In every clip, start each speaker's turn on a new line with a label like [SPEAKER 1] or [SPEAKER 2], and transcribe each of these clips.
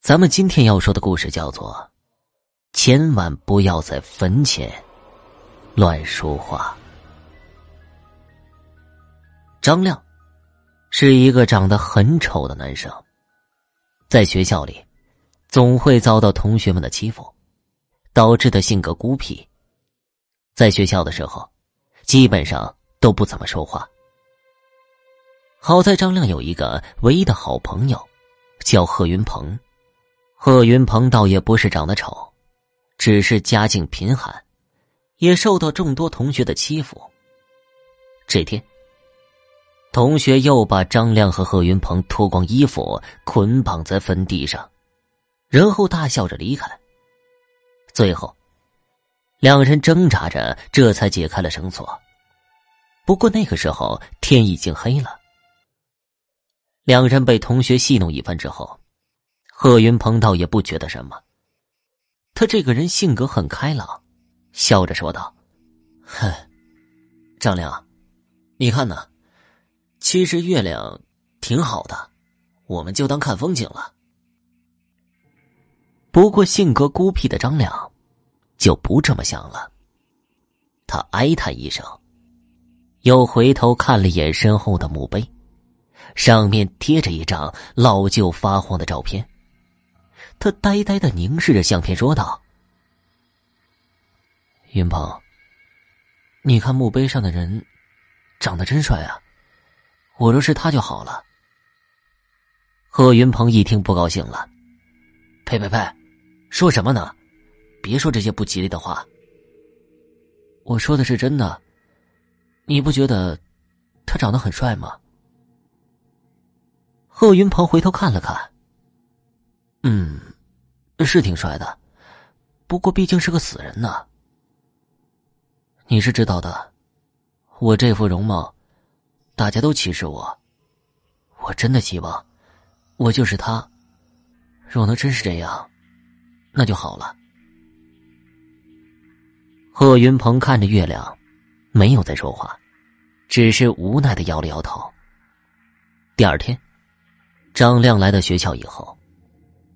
[SPEAKER 1] 咱们今天要说的故事叫做“千万不要在坟前乱说话”。张亮是一个长得很丑的男生，在学校里总会遭到同学们的欺负，导致他性格孤僻。在学校的时候，基本上都不怎么说话。好在张亮有一个唯一的好朋友，叫贺云鹏。贺云鹏倒也不是长得丑，只是家境贫寒，也受到众多同学的欺负。这天，同学又把张亮和贺云鹏脱光衣服捆绑在坟地上，然后大笑着离开。最后，两人挣扎着，这才解开了绳索。不过那个时候天已经黑了。两人被同学戏弄一番之后。贺云鹏倒也不觉得什么，他这个人性格很开朗，笑着说道：“哼，张亮，你看呢？其实月亮挺好的，我们就当看风景了。”不过性格孤僻的张亮就不这么想了，他哀叹一声，又回头看了眼身后的墓碑，上面贴着一张老旧发黄的照片。他呆呆的凝视着相片，说道：“云鹏，你看墓碑上的人，长得真帅啊！我若是他就好了。”贺云鹏一听不高兴了：“呸呸呸，说什么呢？别说这些不吉利的话。我说的是真的，你不觉得他长得很帅吗？”贺云鹏回头看了看，嗯。是挺帅的，不过毕竟是个死人呢。你是知道的，我这副容貌，大家都歧视我。我真的希望，我就是他。若能真是这样，那就好了。贺云鹏看着月亮，没有再说话，只是无奈的摇了摇头。第二天，张亮来到学校以后。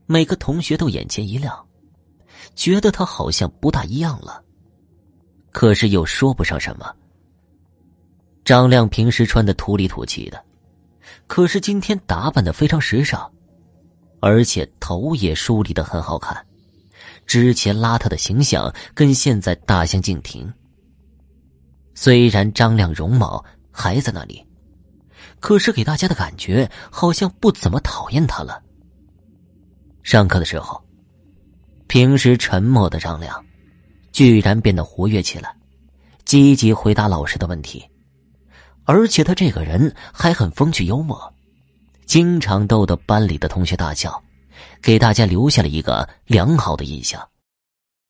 [SPEAKER 1] 每个同学都眼前一亮，觉得他好像不大一样了，可是又说不上什么。张亮平时穿的土里土气的，可是今天打扮的非常时尚，而且头也梳理的很好看，之前邋遢的形象跟现在大相径庭。虽然张亮容貌还在那里，可是给大家的感觉好像不怎么讨厌他了。上课的时候，平时沉默的张亮，居然变得活跃起来，积极回答老师的问题，而且他这个人还很风趣幽默，经常逗得班里的同学大笑，给大家留下了一个良好的印象。